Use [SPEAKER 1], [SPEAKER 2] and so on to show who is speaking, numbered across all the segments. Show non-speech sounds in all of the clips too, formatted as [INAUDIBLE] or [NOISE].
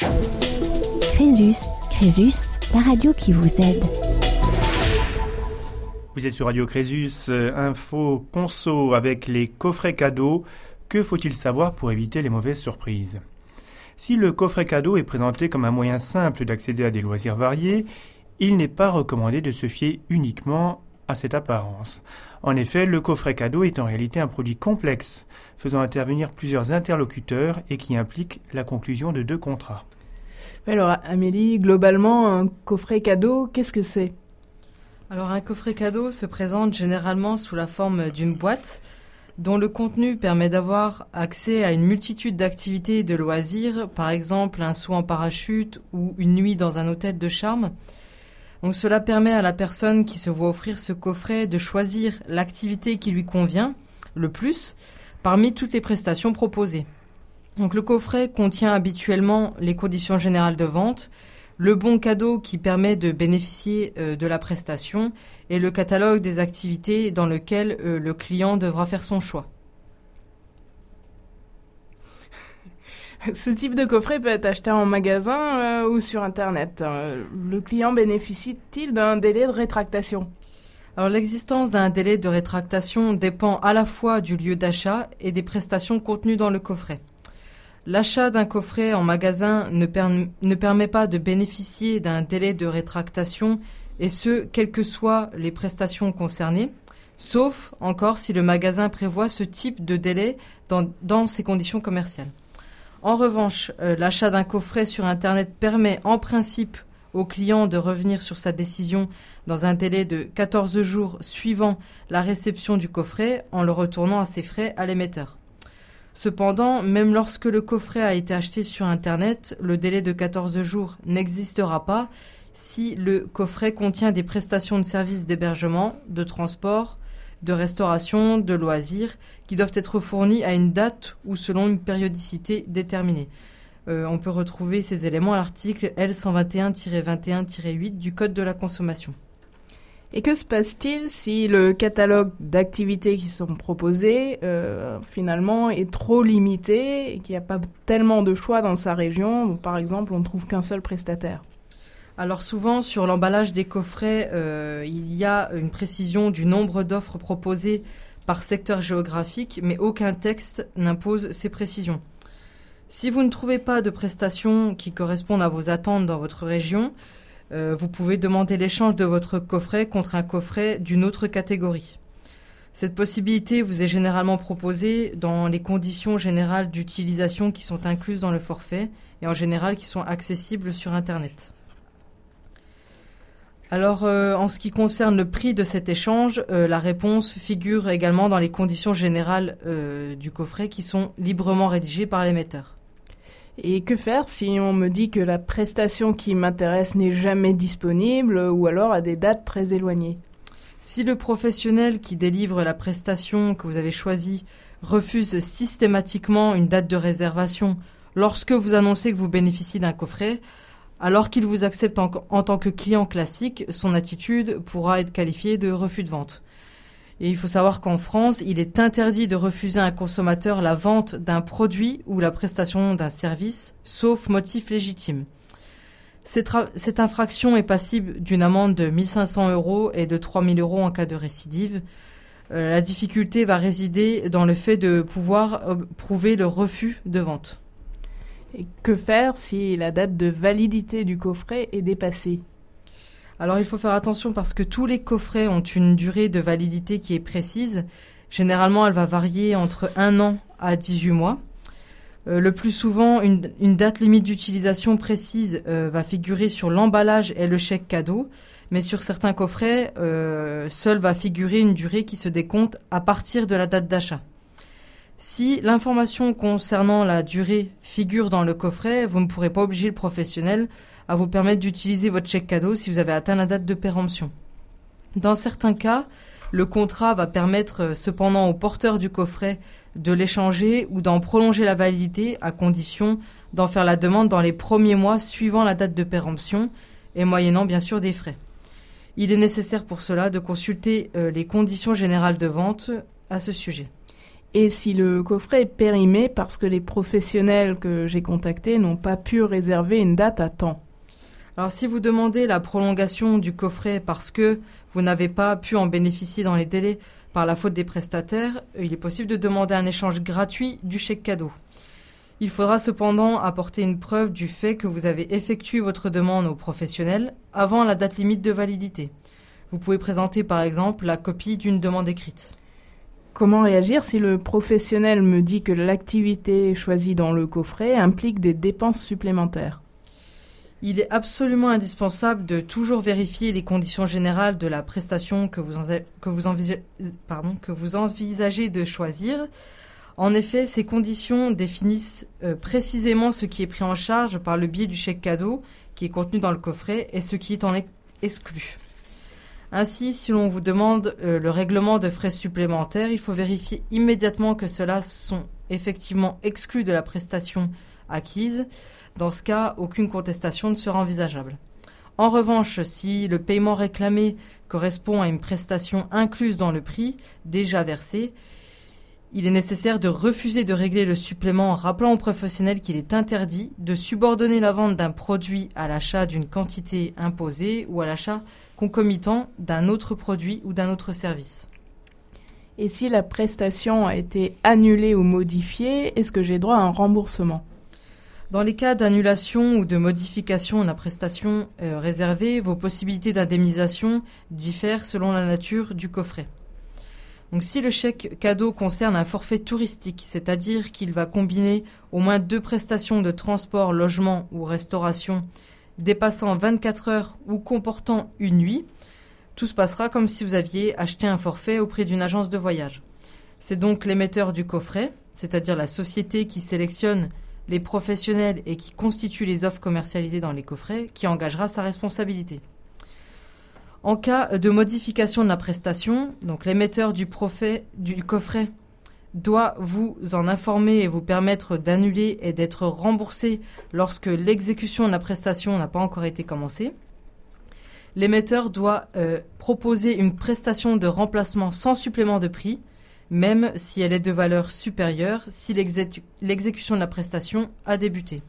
[SPEAKER 1] Crésus, Crésus, la radio qui vous aide.
[SPEAKER 2] Vous êtes sur Radio Crésus, euh, info conso avec les coffrets cadeaux. Que faut-il savoir pour éviter les mauvaises surprises? Si le coffret cadeau est présenté comme un moyen simple d'accéder à des loisirs variés, il n'est pas recommandé de se fier uniquement à cette apparence. En effet, le coffret cadeau est en réalité un produit complexe, faisant intervenir plusieurs interlocuteurs et qui implique la conclusion de deux contrats.
[SPEAKER 3] Alors Amélie, globalement, un coffret cadeau, qu'est-ce que c'est?
[SPEAKER 4] Alors un coffret cadeau se présente généralement sous la forme d'une boîte dont le contenu permet d'avoir accès à une multitude d'activités et de loisirs, par exemple un saut en parachute ou une nuit dans un hôtel de charme. Donc cela permet à la personne qui se voit offrir ce coffret de choisir l'activité qui lui convient le plus parmi toutes les prestations proposées. Donc le coffret contient habituellement les conditions générales de vente, le bon cadeau qui permet de bénéficier euh, de la prestation et le catalogue des activités dans lequel euh, le client devra faire son choix. [LAUGHS]
[SPEAKER 3] Ce type de coffret peut être acheté en magasin euh, ou sur Internet. le client bénéficie-t-il d'un délai de rétractation?
[SPEAKER 4] Alors l'existence d'un délai de rétractation dépend à la fois du lieu d'achat et des prestations contenues dans le coffret. L'achat d'un coffret en magasin ne, permet pas de bénéficier d'un délai de rétractation, et ce, quelles que soient les prestations concernées, sauf encore si le magasin prévoit ce type de délai dans ses conditions commerciales. En revanche, euh, l'achat d'un coffret sur Internet permet en principe au client de revenir sur sa décision dans un délai de 14 jours suivant la réception du coffret en le retournant à ses frais à l'émetteur. Cependant, même lorsque le coffret a été acheté sur Internet, le délai de 14 jours n'existera pas si le coffret contient des prestations de services d'hébergement, de transport, de restauration, de loisirs, qui doivent être fournis à une date ou selon une périodicité déterminée. Euh, on peut retrouver ces éléments à l'article L121-21-8 du Code de la consommation.
[SPEAKER 3] Et que se passe-t-il si le catalogue d'activités qui sont proposées euh, finalement est trop limité et qu'il n'y a pas tellement de choix dans sa région Par exemple, on ne trouve qu'un seul prestataire?
[SPEAKER 4] Alors souvent sur l'emballage des coffrets, euh, il y a une précision du nombre d'offres proposées par secteur géographique, mais aucun texte n'impose ces précisions. Si vous ne trouvez pas de prestations qui correspondent à vos attentes dans votre région, euh, vous pouvez demander l'échange de votre coffret contre un coffret d'une autre catégorie. Cette possibilité vous est généralement proposée dans les conditions générales d'utilisation qui sont incluses dans le forfait et en général qui sont accessibles sur Internet. Alors, euh, en ce qui concerne le prix de cet échange, euh, la réponse figure également dans les conditions générales du coffret qui sont librement rédigées par l'émetteur.
[SPEAKER 3] Et que faire si on me dit que la prestation qui m'intéresse n'est jamais disponible ou alors à des dates très éloignées?
[SPEAKER 4] Si le professionnel qui délivre la prestation que vous avez choisie refuse systématiquement une date de réservation lorsque vous annoncez que vous bénéficiez d'un coffret, alors qu'il vous accepte en, tant que client classique, son attitude pourra être qualifiée de refus de vente. Et il faut savoir qu'en France, il est interdit de refuser à un consommateur la vente d'un produit ou la prestation d'un service, sauf motif légitime. Cette, infraction est passible d'une amende de 1500 euros et de 3000 euros en cas de récidive. Euh, la difficulté va résider dans le fait de pouvoir prouver le refus de vente.
[SPEAKER 3] Et que faire si la date de validité du coffret est dépassée?
[SPEAKER 4] Alors il faut faire attention parce que tous les coffrets ont une durée de validité qui est précise. Généralement, elle va varier entre un an à 18 mois. Euh, le plus souvent, une, date limite d'utilisation précise euh, va figurer sur l'emballage et le chèque cadeau, mais sur certains coffrets, euh, seul va figurer une durée qui se décompte à partir de la date d'achat. Si l'information concernant la durée figure dans le coffret, vous ne pourrez pas obliger le professionnel à vous permettre d'utiliser votre chèque cadeau si vous avez atteint la date de péremption. Dans certains cas, le contrat va permettre euh, cependant au porteur du coffret de l'échanger ou d'en prolonger la validité à condition d'en faire la demande dans les premiers mois suivant la date de péremption et moyennant bien sûr des frais. Il est nécessaire pour cela de consulter euh, les conditions générales de vente à ce sujet.
[SPEAKER 3] Et si le coffret est périmé parce que les professionnels que j'ai contactés n'ont pas pu réserver une date à temps
[SPEAKER 4] Alors si vous demandez la prolongation du coffret parce que vous n'avez pas pu en bénéficier dans les délais par la faute des prestataires, il est possible de demander un échange gratuit du chèque cadeau. Il faudra cependant apporter une preuve du fait que vous avez effectué votre demande aux professionnels avant la date limite de validité. Vous pouvez présenter par exemple la copie d'une demande écrite.
[SPEAKER 3] Comment réagir si le professionnel me dit que l'activité choisie dans le coffret implique des dépenses supplémentaires?
[SPEAKER 4] Il est absolument indispensable de toujours vérifier les conditions générales de la prestation que vous, envisagez de choisir. En effet, ces conditions définissent euh, précisément ce qui est pris en charge par le biais du chèque cadeau qui est contenu dans le coffret et ce qui est en exclu. Ainsi, si l'on vous demande euh, le règlement de frais supplémentaires, il faut vérifier immédiatement que ceux-là sont effectivement exclus de la prestation acquise. Dans ce cas, aucune contestation ne sera envisageable. En revanche, si le paiement réclamé correspond à une prestation incluse dans le prix déjà versé, il est nécessaire de refuser de régler le supplément en rappelant aux professionnels qu'il est interdit de subordonner la vente d'un produit à l'achat d'une quantité imposée ou à l'achat concomitant d'un autre produit ou d'un autre service.
[SPEAKER 3] Et si la prestation a été annulée ou modifiée, est-ce que j'ai droit à un remboursement?
[SPEAKER 4] Dans les cas d'annulation ou de modification de la prestation euh, réservée, vos possibilités d'indemnisation diffèrent selon la nature du coffret. Donc si le chèque cadeau concerne un forfait touristique, c'est-à-dire qu'il va combiner au moins deux prestations de transport, logement ou restauration dépassant 24 heures ou comportant une nuit, tout se passera comme si vous aviez acheté un forfait auprès d'une agence de voyage. C'est donc l'émetteur du coffret, c'est-à-dire la société qui sélectionne les professionnels et qui constitue les offres commercialisées dans les coffrets, qui engagera sa responsabilité. En cas de modification de la prestation, donc l'émetteur du, coffret doit vous en informer et vous permettre d'annuler et d'être remboursé lorsque l'exécution de la prestation n'a pas encore été commencée. L'émetteur doit euh, proposer une prestation de remplacement sans supplément de prix, même si elle est de valeur supérieure, si l'exécution de la prestation a débuté.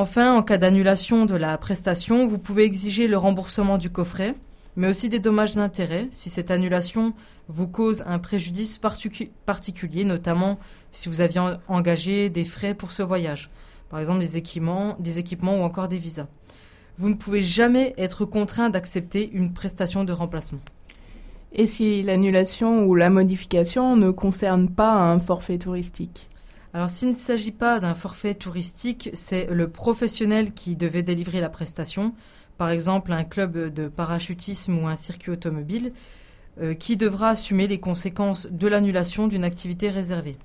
[SPEAKER 4] Enfin, en cas d'annulation de la prestation, vous pouvez exiger le remboursement du coffret, mais aussi des dommages d'intérêt si cette annulation vous cause un préjudice particulier, notamment si vous aviez engagé des frais pour ce voyage, par exemple des équipements, des équipements ou encore des visas. Vous ne pouvez jamais être contraint d'accepter une prestation de remplacement.
[SPEAKER 3] Et si l'annulation ou la modification ne concerne pas un forfait touristique?
[SPEAKER 4] Alors s'il ne s'agit pas d'un forfait touristique, c'est le professionnel qui devait délivrer la prestation, par exemple un club de parachutisme ou un circuit automobile, euh, qui devra assumer les conséquences de l'annulation d'une activité réservée.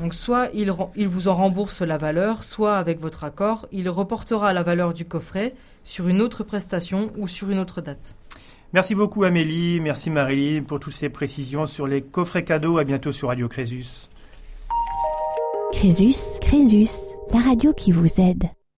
[SPEAKER 4] Donc soit il, vous en rembourse la valeur, soit avec votre accord, il reportera la valeur du coffret sur une autre prestation ou sur une autre date.
[SPEAKER 2] Merci beaucoup Amélie, merci Marilyn pour toutes ces précisions sur les coffrets cadeaux. À bientôt sur Radio Crésus.
[SPEAKER 1] Crésus, Crésus, la radio qui vous aide.